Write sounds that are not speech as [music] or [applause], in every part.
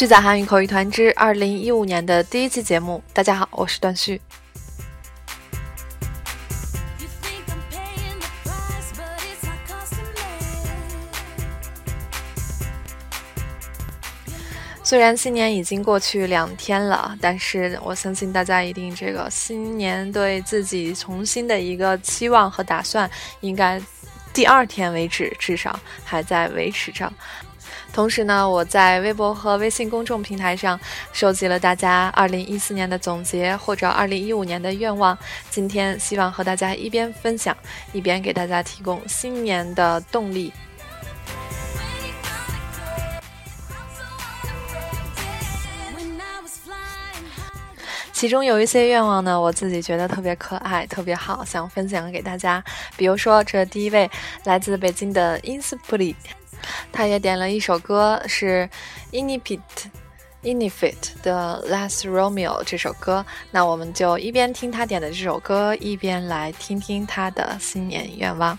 续载韩语口语团之二零一五年的第一期节目。大家好，我是段旭。虽然新年已经过去两天了，但是我相信大家一定这个新年对自己重新的一个期望和打算，应该第二天为止至少还在维持着。同时呢，我在微博和微信公众平台上收集了大家二零一四年的总结或者二零一五年的愿望，今天希望和大家一边分享，一边给大家提供新年的动力。其中有一些愿望呢，我自己觉得特别可爱，特别好，想分享给大家。比如说，这第一位来自北京的 Inspli，他也点了一首歌，是 Inipit Inifit 的 Last Romeo 这首歌。那我们就一边听他点的这首歌，一边来听听他的新年愿望。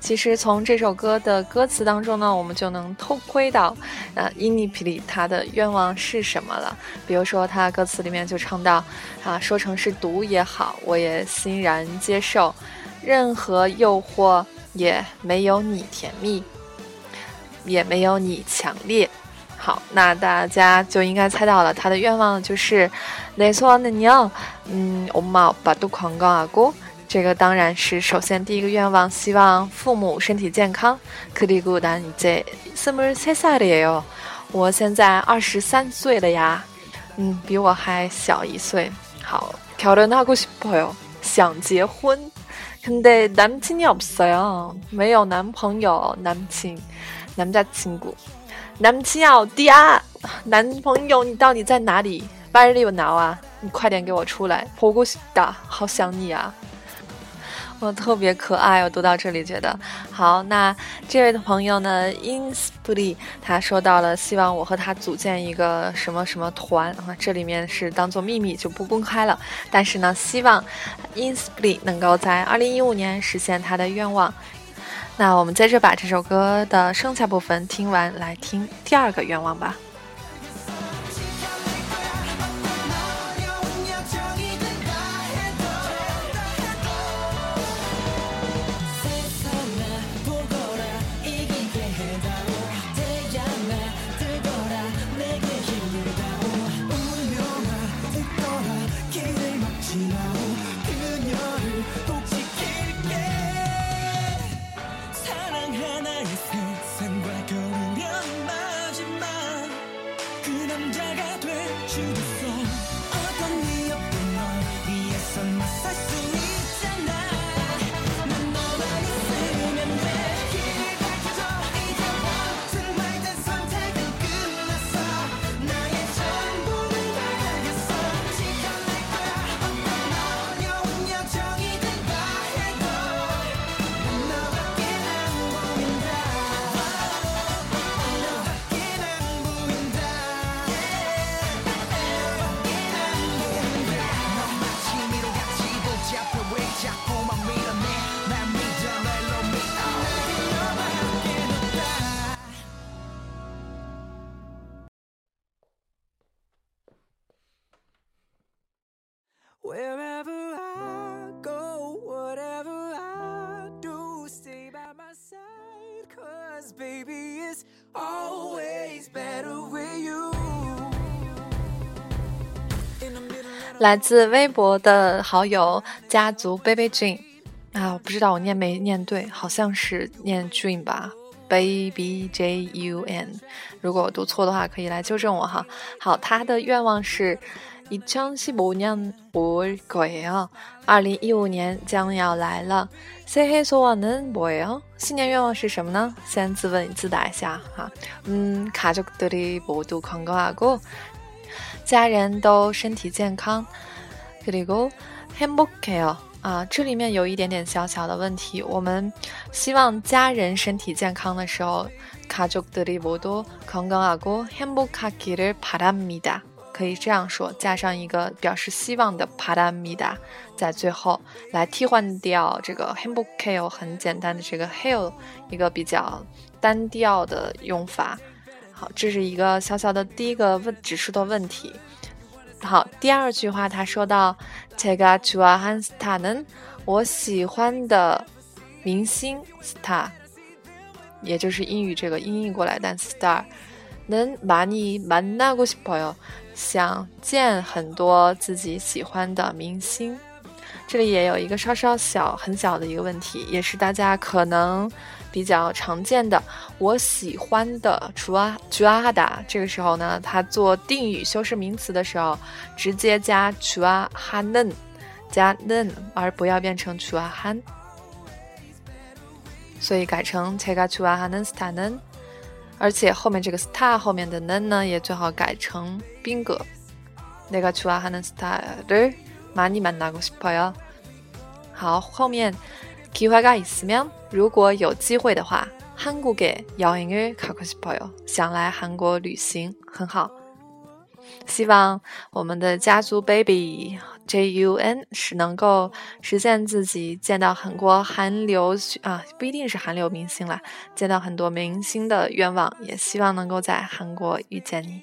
其实从这首歌的歌词当中呢，我们就能偷窥到，呃，伊尼皮里他的愿望是什么了。比如说，他歌词里面就唱到，啊，说成是毒也好，我也欣然接受，任何诱惑也没有你甜蜜，也没有你强烈。好，那大家就应该猜到了，他的愿望就是내소원은요嗯，엄마아빠도건강하고 这个当然是首先第一个愿望，希望父母身体健康。그리고난이제스물세살이에 요， 我现在二十三岁了呀，嗯，比我还小一岁。好，결혼하고싶어 요， 想结婚。근데남친이없어 요， 没有男朋友，남친남자친구 남친어디 야？ 男朋友你到底在哪里？빨리나 와， 你快点给我出来。보고싶 다， 好想你啊。 我 [laughs] 特别可爱，我读到这里觉得好。那这位的朋友呢，Inspli，他说到了希望我和他组建一个什么什么团啊，这里面是当做秘密就不公开了。但是呢，希望 Inspli 能够在二零一五年实现他的愿望。那我们接着把这首歌的剩下部分听完，来听第二个愿望吧。来自微博的好友家族 baby dream 啊，我不知道我念没念对，好像是念 dream 吧 baby j u n。如果我读错的话，可以来纠正我哈。好，他的愿望是이천십오년올거예 요。 二零一五年将要来了。새해소원은뭐예 요？ 新年愿望是什么呢？先自问自答一下哈。嗯，가족들이모두건강하 고， 家人都身体健康。그리고행복해 요。 啊，这里面有一点点小小的问题。我们希望家人身体健康的时候，가족들이모두건강하고행복하기를바랍니다可以这样说，加上一个表示希望的바랍니다在最后来替换掉这个행복해요很简单的这个해요一个比较单调的用法。 好，这是一个小小的第一个问指出的问题。好，第二句话他说到，제가좋아한스타는我喜欢的明星 star，也就是英语这个音译过来单词 star，能많이만나고싶어 요， 想见很多自己喜欢的明星。 这里也有一个稍稍小、很小的一个问题，也是大家可能比较常见的。我喜欢的 “chua chuahada，这个时候呢，它做定语修饰名词的时候，直接加 chuahane，加 “nen”，而不要变成 chuahan。所以改成 chega chuahane stane。而且后面这个 sta 后面的 “nen” 呢，也最好改成宾格，lega chua h a n stader。 斯塔的，马尼曼拿过去朋友，好，后面。기회가있으면如果有机会的话，한국에여행을가고싶어 요。 想来韩国旅行，很好。希望我们的家族 baby J U N 是能够实现自己见到很多韩流啊，不一定是韩流明星啦，见到很多明星的愿望，也希望能够在韩国遇见你。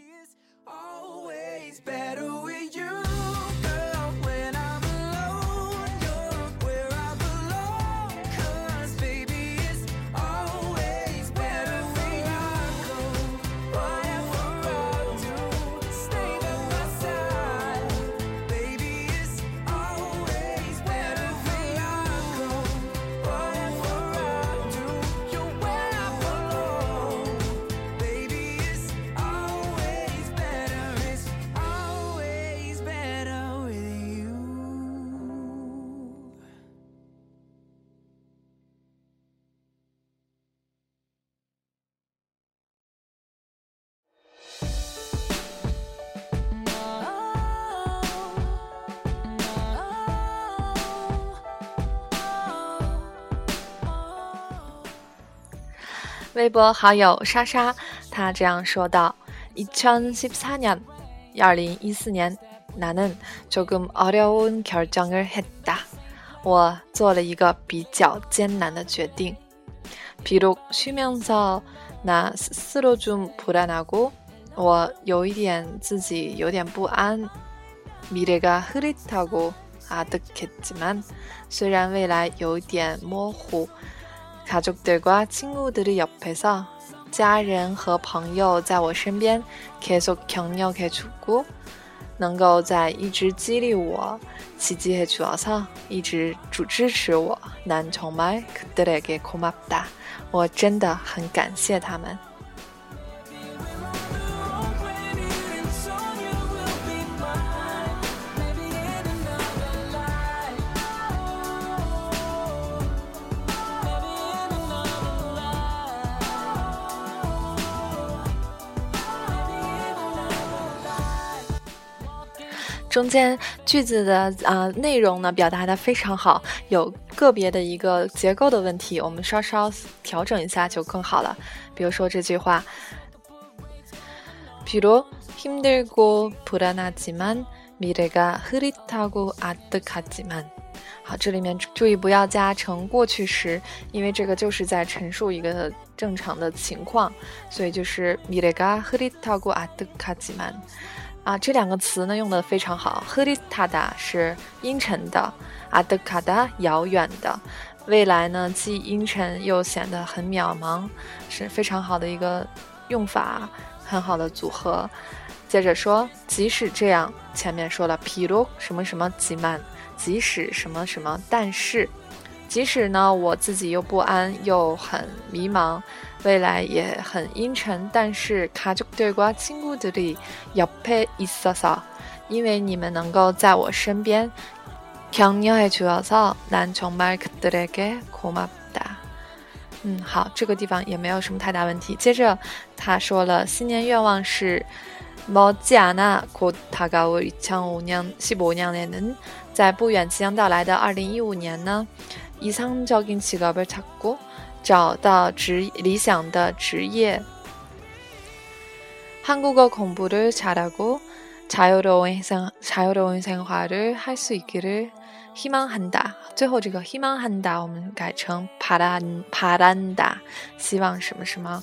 微博好友莎莎，她这样说道：“이천십사 년， 二零一四年，나는조금어려운결정을했다。我做了一个比较艰难的决定。비록쉬면서나스스로좀불안하 고， 我有一点自己有点不安。미래가흐릿하고아득했지 만， 虽然未来有点模糊。” 가족들과친구들이옆에 서， 家人和朋友在我身边，계속격려해주 고， 能够在一直激励我，지지해주어 서， 一直主支持我。난정말그들에게고맙 다， 我真的很感谢他们。 中间句子的啊内容呢表达的非常好，有个别的一个结构的问题，我们稍稍调整一下就更好了。比如说这句话，比如힘들고불안하지만미래가흐릿하고아득하지 만。 好，这里面注意不要加成过去时，因为这个就是在陈述一个正常的情况，所以就是미래가흐릿하고아득하지 만。 啊，这两个词呢用的非常好。赫里塔达是阴沉的，阿德卡达遥远的，未来呢既阴沉又显得很渺茫，是非常好的一个用法，很好的组合。接着说，即使这样，前面说了，譬如什么什么吉曼，即使什么什么，但是，即使呢我自己又不安又很迷茫，未来也很阴沉，但是가족들과친구들이옆에있어 서， 因为你们能够在我身边，격려해주어서난정말그들에게고맙다。 嗯，好，这个地方也没有什么太大问题。接着他说了，新年愿望是。莫加纳库塔高维强五娘西伯娘连能在不远即将到来的二零一五年呢，이상적인직업을찾고 找到职理想的职业。한국어공부를잘하고자유로운생자유로운생활을할수있기를희망한 다。 最后这个희망한 다， 我们改成바란바란 다， 希望什么什么。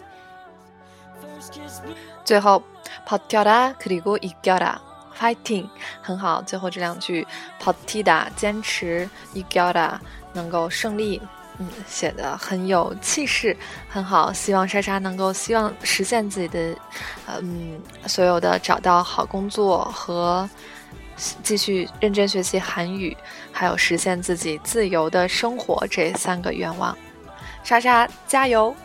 最后。버텨라그리고이겨라 fighting 很好，最后这两句버티다坚持이겨라能够胜利， 嗯，写的很有气势，很好。希望莎莎能够希望实现自己的，嗯，所有的找到好工作和继续认真学习韩语，还有实现自己自由的生活这三个愿望。莎莎加油！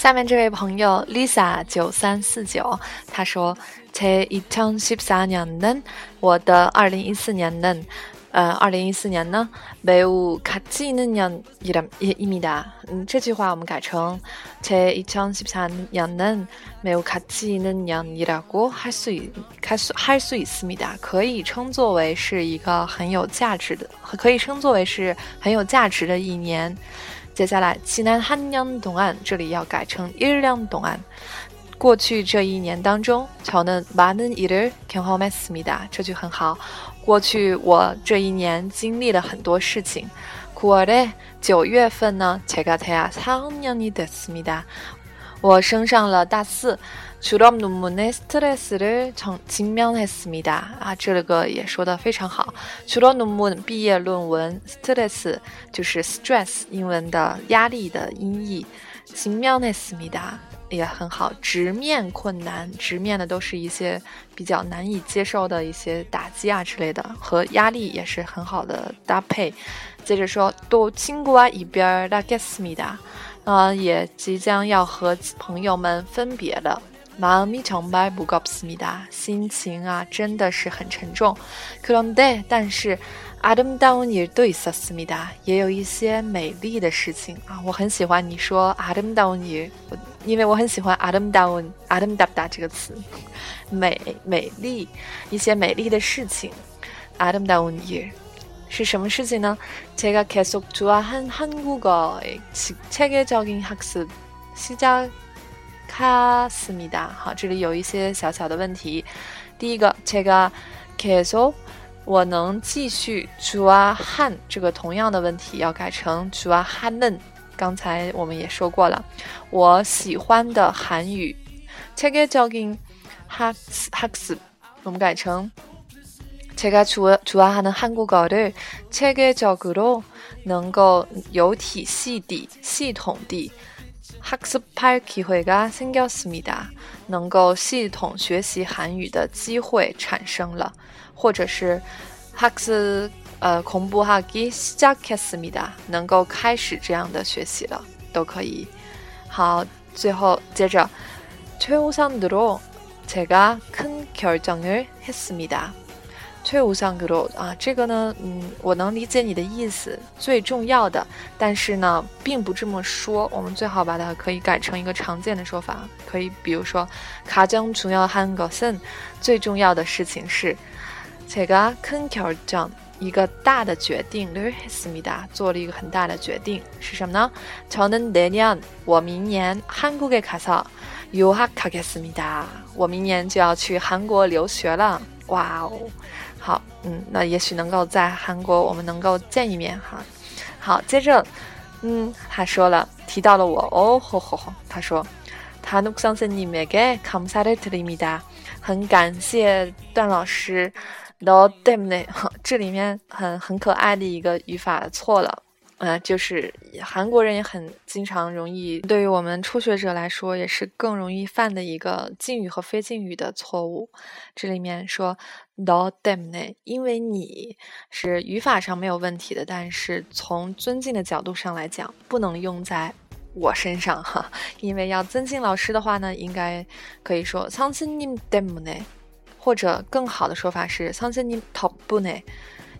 下面这位朋友 Lisa 九三四九，他说：“제이천십사년 는， 我的二零一四年는， 呃，二零一四年呢，매우가치있는년이라입니 다。 嗯，这句话我们改成제이천십사년는매우가치있는년이라고할수있할수할수있습니 다。 可以称作为是一个很有价值的，可以称作为是很有价值的一年。” 接下来，지난한년동 안， 这里要改成일년동 안。 过去这一年当中，저는많은일을경험했습니 다。 这句很好。过去我这一年经历了很多事情。9월 에， 九月份呢，제가대학사학년이됐습니 다。 我升上了大四。 졸업논문의스트레스를정직면했습니다啊，这个也说的非常好。졸업논문毕业论文스트레스就是 stress 英文的压力的音译，직면했습니다也很好。直面困难，直面的都是一些比较难以接受的一些打击啊之类的，和压力也是很好的搭配。接着说，또친구와이별하겠습니 다， 啊，也即将要和朋友们分别了。 마음이정말무겁습니 다， 心情啊真的是很沉重。그런데但是아름다운일도있었습니 다， 也有一些美丽的事情啊。我很喜欢你说아름다운 일， 因为我很喜欢아름다운아름답다这个词，美美丽一些美丽的事情。아름다운일是什么事情呢？제가계속좋아한한국어의체계적인학습시작 卡斯米达，好，这里有一些小小的问题。第一个，这个 keso，我能继续 jua han 这个同样的问题要改成 jua hanen。刚才我们也说过了，我喜欢的韩语 c h e k e j o g i n haks haks，我们改成제가좋좋아하는한국어를체계적으로能够有体系地、系统地。 학습할기회가생겼습니 다， 能够系统学习韩语的机会产生了，或者是학습어공부하기시작했습니 다， 能够开始这样的学习了，都可以。好，最后接着최우선으로제가큰결정을했습니 다。 最无上格罗啊，这个呢，嗯，我能理解你的意思。最重要的，但是呢，并不这么说。我们最好把它可以改成一个常见的说法，可以比如说，卡江중요한것은最重要的事情是，제가큰결정 一个大的决定，를斯密达做了一个很大的决定，是什么呢？저는내년我明年한국에가서유학하겠습니 다。 我明年就要去韩国留学了。哇哦， 好，嗯，那也许能够在韩国我们能够见一面哈。好，接着，嗯，他说了，提到了我，哦吼吼吼，他说，他누상선님에게감사를드립니 다。 很感谢段老师。no damn 呢，这里面很很可爱的一个语法错了， 呃，就是韩国人也很经常容易，对于我们初学者来说也是更容易犯的一个敬语和非敬语的错误。这里面说 no damn 呢，因为你是语法上没有问题的，但是从尊敬的角度上来讲，不能用在我身上哈，因为要尊敬老师的话呢，应该可以说상스님 damn 呢。或者更好的说法是선생님덕분 에，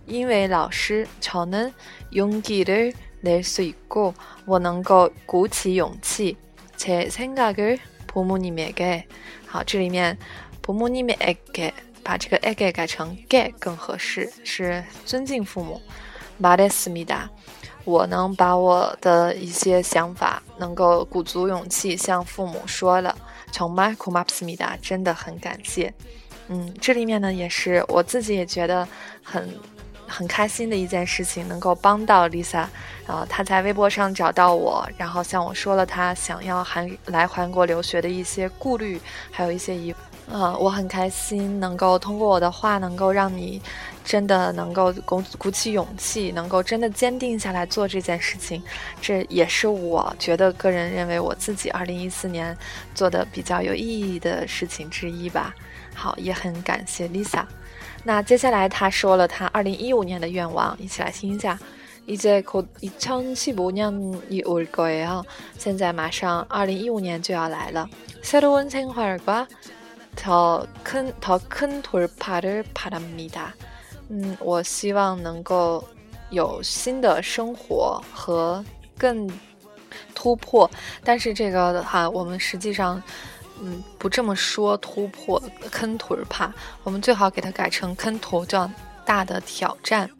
因为老师，저는용기를낼수있 고， 我能够鼓起勇气。제생각을부모님에 게， 好，这里面부모님에 게， 把这个에 게改成게更合适，是尊敬父母。말했습니 다， 我能把我的一些想法能够鼓足勇气向父母说了。정말고맙습니 다， 真的很感谢。嗯，这里面呢也是我自己也觉得很 很开心的一件事情，能够帮到 Lisa，然后她在微博上找到我，然后向我说了她想要韩来韩国留学的一些顾虑，还有一些疑，啊，我很开心能够通过我的话能够让你真的能够鼓鼓起勇气，能够真的坚定下来做这件事情，这也是我觉得个人认为我自己二零一四年做的比较有意义的事情之一吧。好，也很感谢 Lisa。那接下来他说了他二零一五年的愿望，一起来听一下。이제곧이천십오년이올거예 요。 现在马上二零一五年就要来了。새로운생활과더큰더큰돌파를바랍니 다。 嗯，我希望能够有新的生活和更突破。但是这个哈，我们实际上。 嗯，不这么说，突破坑图儿怕，我们最好给它改成坑图，叫大的挑战。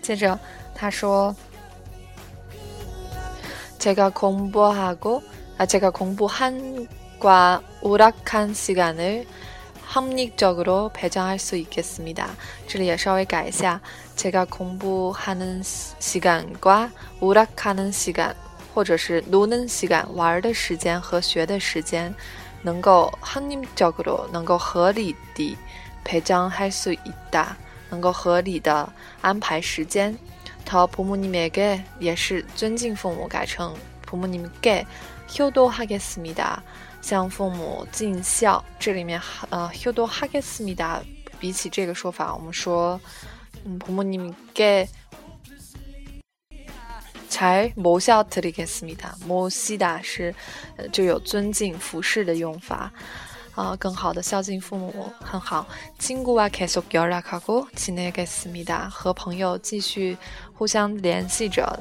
接着他说：“제가공부하고아제가공부한과우락한시간을합리적으로배정할수있겠습니다这里也稍微改一下，제가공부하는시간과우락하는시간或者是노는시간玩的时间和学的时间。 能够합리적으로能够合理地배정할수있 다， 能够合理的安排时间。더부모님에게也是尊敬父母，改成부모님께효도하겠습니 다， 向父母尽孝。这里面呃효도하겠습니 다， 比起这个说法，我们说嗯부모님께 才모셔드리겠습니 다。 모시다是，呃，就有尊敬、服侍的用法，啊，更好的孝敬父母很好。친구와계속연락하고지내겠습니 다。 和朋友继续互相联系着，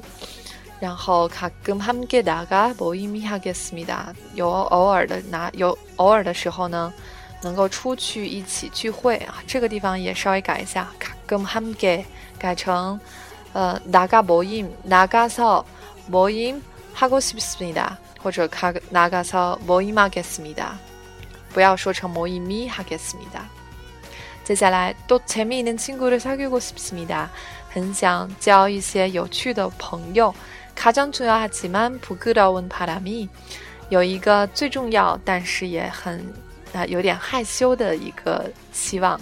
然后가끔함께나가모임이하겠습니 다。 有偶尔的拿有偶尔的时候呢，能够出去一起聚会啊。这个地方也稍微改一下，가끔함께改成。 呃，나가모임나가서모임하고싶습니 다， 或者가나가서모임하겠습니 다， 不要说成모임이하겠습니 다。 接下来또재미있는친구를사귀고싶습니 다， 很想交一些有趣的朋友。가장중요하지만부끄러운바람이有一个最重要，但是也很啊有点害羞的一个期望。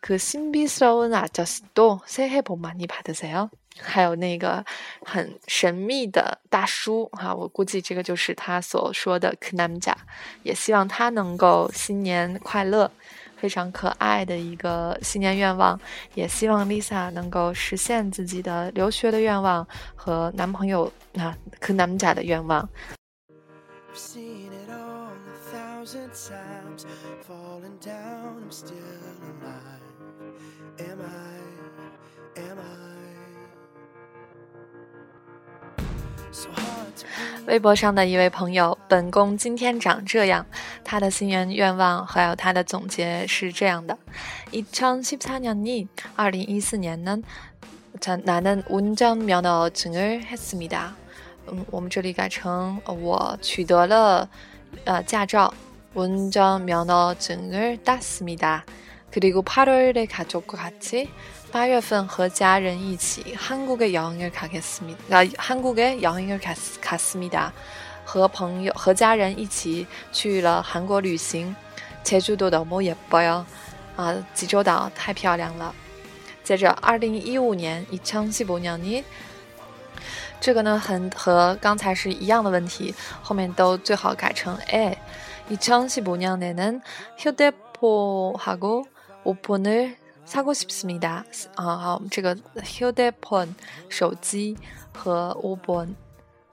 그 신비스러운 아저씨도 새해 복 많이 받으세요. 还有那个很神秘的大叔哈，我估计这个就是他所说的그 남자，也希望他能够新年快乐。 非常可爱的一个新年愿望，也希望 Lisa 能够实现自己的留学的愿望和男朋友啊和男家的愿望。 微博上的一位朋友，本宫今天长这样，他的新年愿望还有他的总结是这样的：이천십사년이二零一四年呢，나는운전면허증을했습니 다。 嗯，我们这里改成我取得了呃驾照，운전면허증을땄습니 다。 그리고팔월에가족과같이八月份和家人一起，韩国的여행을가겠습니 다。 啊，韩国的여행을가갔습니 다。 和朋友和家人一起去了韩国旅行。제주도너무예뻐 요。 啊，济州岛太漂亮了。接着，二零一五年，이천십오년 이， 这个呢，很和刚才是一样的问题，后面都最好改成 a。이천십오년에는휴대폰하고 오폰을 사고싶습니다啊，好，这个휴대폰手机和오폰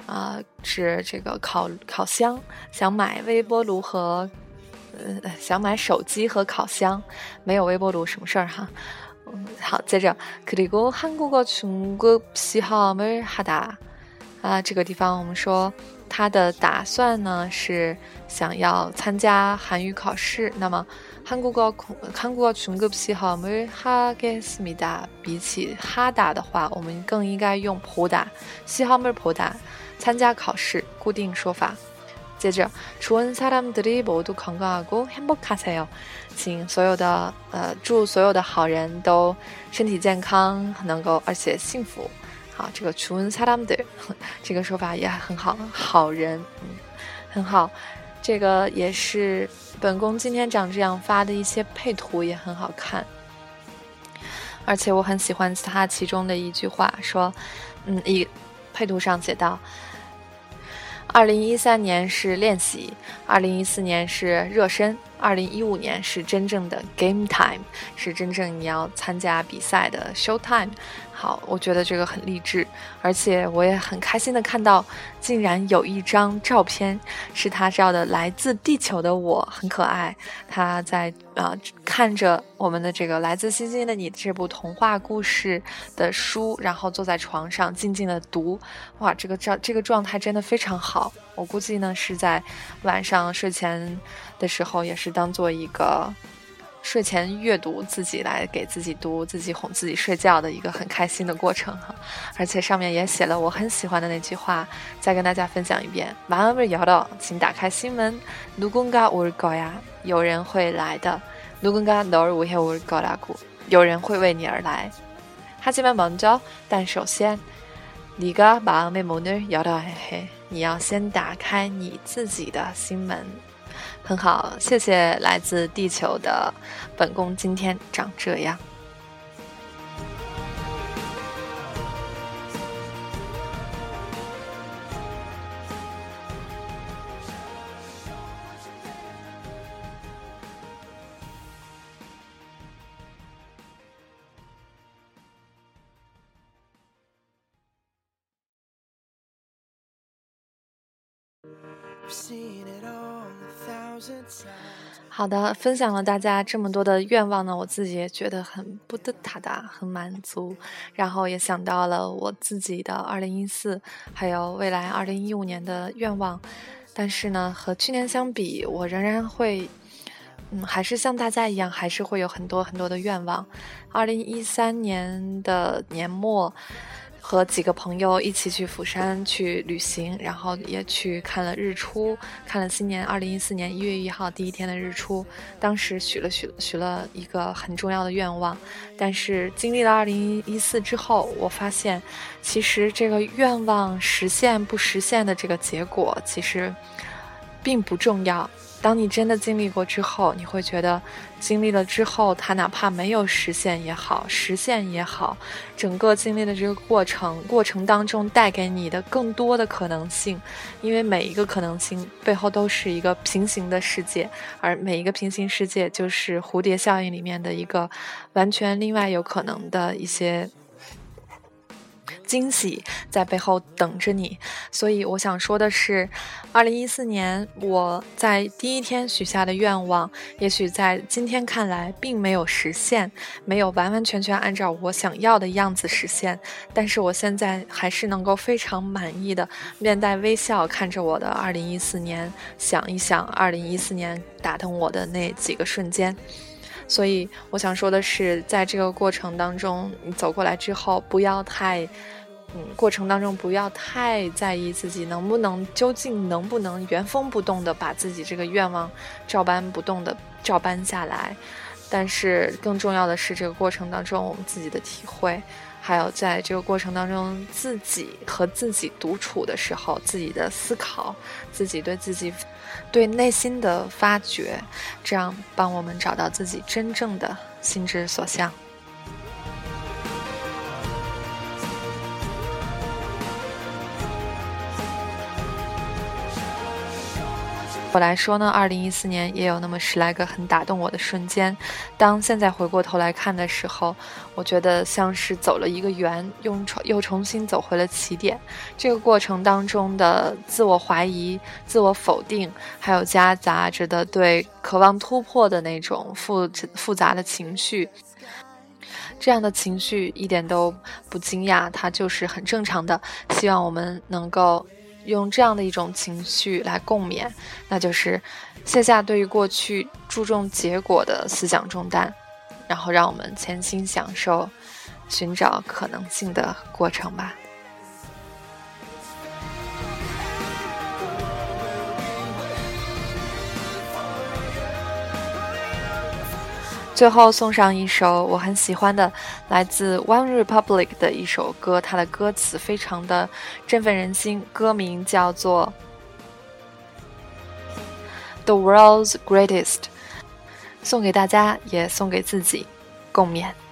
啊是这个烤烤箱，想买微波炉和呃想买手机和烤箱，没有微波炉什么事儿哈。嗯，好，接着그리고한국어중급시험을하다啊，这个地方我们说 他的打算呢是想要参加韩语考试，那么。韩国어韩国어중급시험을하겠습니 다。 比起哈达的话，我们更应该用普达。시험을보 다， 参加考试，固定说法。接着，祝恩사람들이모두건강하고행복하세 요。 请所有的呃，祝所有的好人都身体健康，能够而且幸福。 好，这个 “chun salamde” [laughs] 这个说法也很好，好人，嗯，很好。这个也是本宫今天长这样发的一些配图也很好看，而且我很喜欢他其中的一句话，说：“嗯，一配图上写道，二零一三年是练习，二零一四年是热身，二零一五年是真正的 game time，是真正你要参加比赛的 show time。”好，我觉得这个很励志，而且我也很开心的看到，竟然有一张照片是他照的来自地球的我，很可爱。他在啊看着我们的这个来自星星的你这部童话故事的书，然后坐在床上静静的读。哇，这个照这个状态真的非常好。我估计呢是在晚上睡前的时候，也是当做一个。睡前阅读，自己来给自己读，自己哄自己睡觉的一个很开心的过程哈，而且上面也写了我很喜欢的那句话，再跟大家分享一遍。晚安，不摇到，请打开心门。누군가올거 야， 有人会来的。누군가너를위해올거라 고， 有人会为你而来。하지만먼 저， 但首先，네가마음의문을열어야 해， 你要先打开你自己的心门。 很好，谢谢来自地球的本宫，今天长这样。好的，分享了大家这么多的愿望呢，我自己也觉得很不得塔达，很满足。然后也想到了我自己的二零一四，还有未来二零一五年的愿望。但是呢，和去年相比，我仍然会，嗯，还是像大家一样，还是会有很多很多的愿望。二零一三年的年末。和几个朋友一起去釜山去旅行，然后也去看了日出，看了新年二零一四年一月一号第一天的日出。当时许了许许了一个很重要的愿望，但是经历了二零一四之后，我发现其实这个愿望实现不实现的这个结果，其实并不重要。当你真的经历过之后，你会觉得，经历了之后，它哪怕没有实现也好，实现也好，整个经历的这个过程，过程当中带给你的更多的可能性，因为每一个可能性背后都是一个平行的世界，而每一个平行世界就是蝴蝶效应里面的一个完全另外有可能的一些。惊喜在背后等着你，所以我想说的是，二零一四年我在第一天许下的愿望，也许在今天看来并没有实现，没有完完全全按照我想要的样子实现，但是我现在还是能够非常满意的面带微笑看着我的二零一四年，想一想二零一四年打动我的那几个瞬间。所以我想说的是，在这个过程当中，你走过来之后，不要太，嗯，过程当中不要太在意自己能不能，究竟能不能原封不动的把自己这个愿望照搬不动的照搬下来。但是更重要的是，这个过程当中我们自己的体会，还有在这个过程当中自己和自己独处的时候，自己的思考，自己对自己。对内心的发掘，这样帮我们找到自己真正的心之所向。我来说呢，二零一四年也有那么十来个很打动我的瞬间。当现在回过头来看的时候，我觉得像是走了一个圆，又重又重新走回了起点。这个过程当中的自我怀疑、自我否定，还有夹杂着的对渴望突破的那种复复杂的情绪，这样的情绪一点都不惊讶，它就是很正常的。希望我们能够。用这样的一种情绪来共勉，那就是卸下对于过去注重结果的思想重担，然后让我们潜心享受寻找可能性的过程吧。最后送上一首我很喜欢的，来自 One Republic 的一首歌，它的歌词非常的振奋人心，歌名叫做《The World's Greatest》，送给大家，也送给自己，共勉。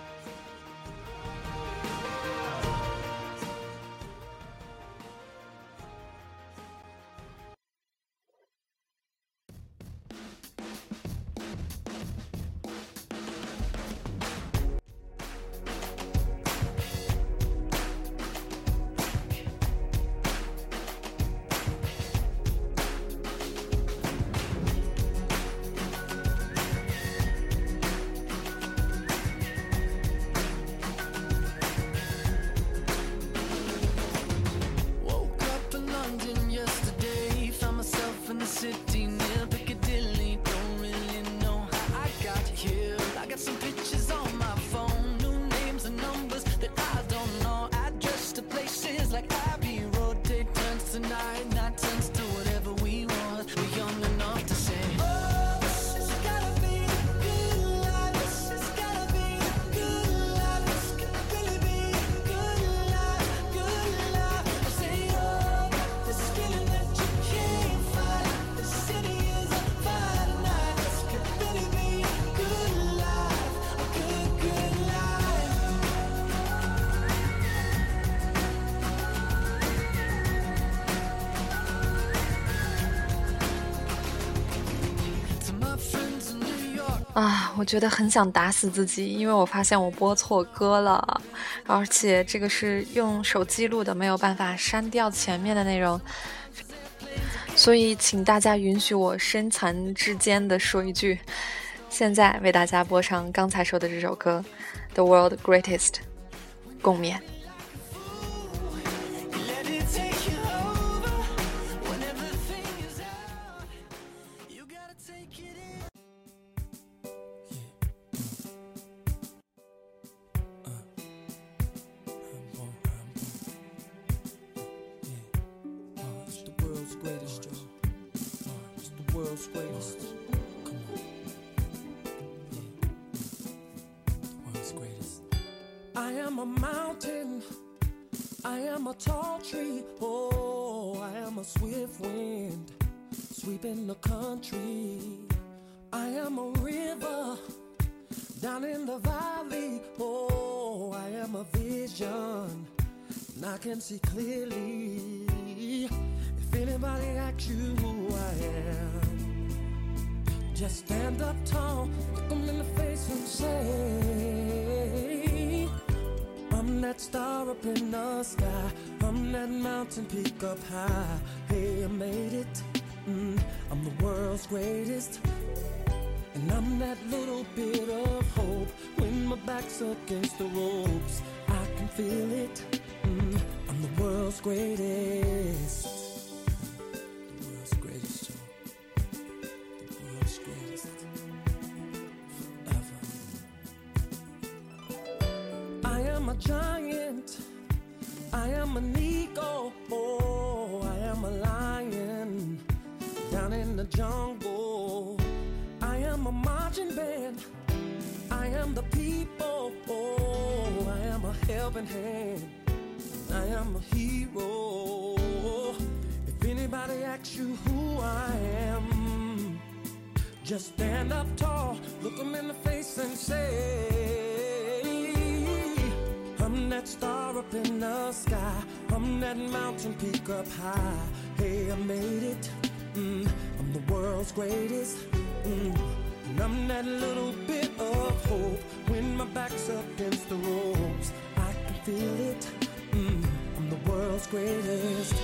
啊，我觉得很想打死自己，因为我发现我播错歌了，而且这个是用手机录的，没有办法删掉前面的内容，所以请大家允许我身残志坚的说一句，现在为大家播上刚才说的这首歌，《The World Greatest》，共勉。a mountain. I am a tall tree. Oh, I am a swift wind sweeping the country. I am a river down in the valley. Oh, I am a vision. And I can see clearly. If anybody asks you who I am, just stand up tall, look them in the face and say, that star up in the sky, I'm that mountain peak up high. Hey, I made it. Mm, I'm the world's greatest. And I'm that little bit of hope when my back's against the ropes. I can feel it. Mm, I'm the world's greatest. Am a giant. I am an eagle. Oh, I am a lion down in the jungle. I am a marching band. I am the people. Oh, I am a helping hand. I am a hero. If anybody asks you who I am, just stand up tall, look them in the face and say, that star up in the sky. I'm that mountain peak up high. Hey, I made it. Mm, I'm the world's greatest. Mm, and I'm that little bit of hope when my back's up against the ropes. I can feel it. Mm, I'm the world's greatest.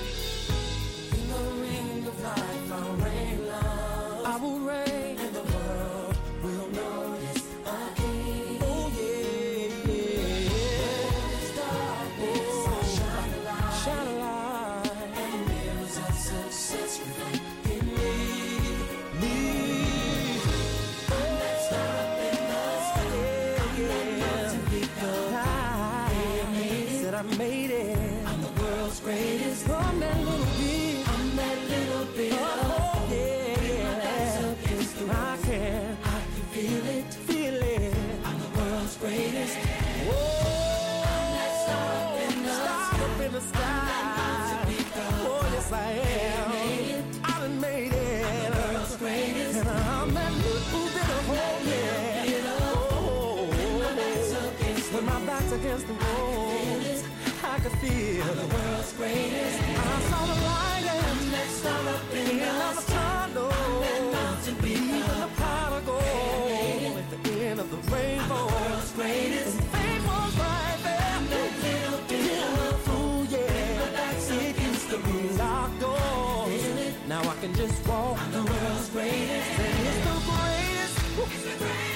Feel the world's greatest. I saw the light and that star up in the tunnel. Even the pot of gold at the end of the rainbow. world's greatest. And fame was right there. That little bit of fool, yeah. It used to be locked doors. Now I can just walk. I'm the world's greatest. And it's the greatest. Can you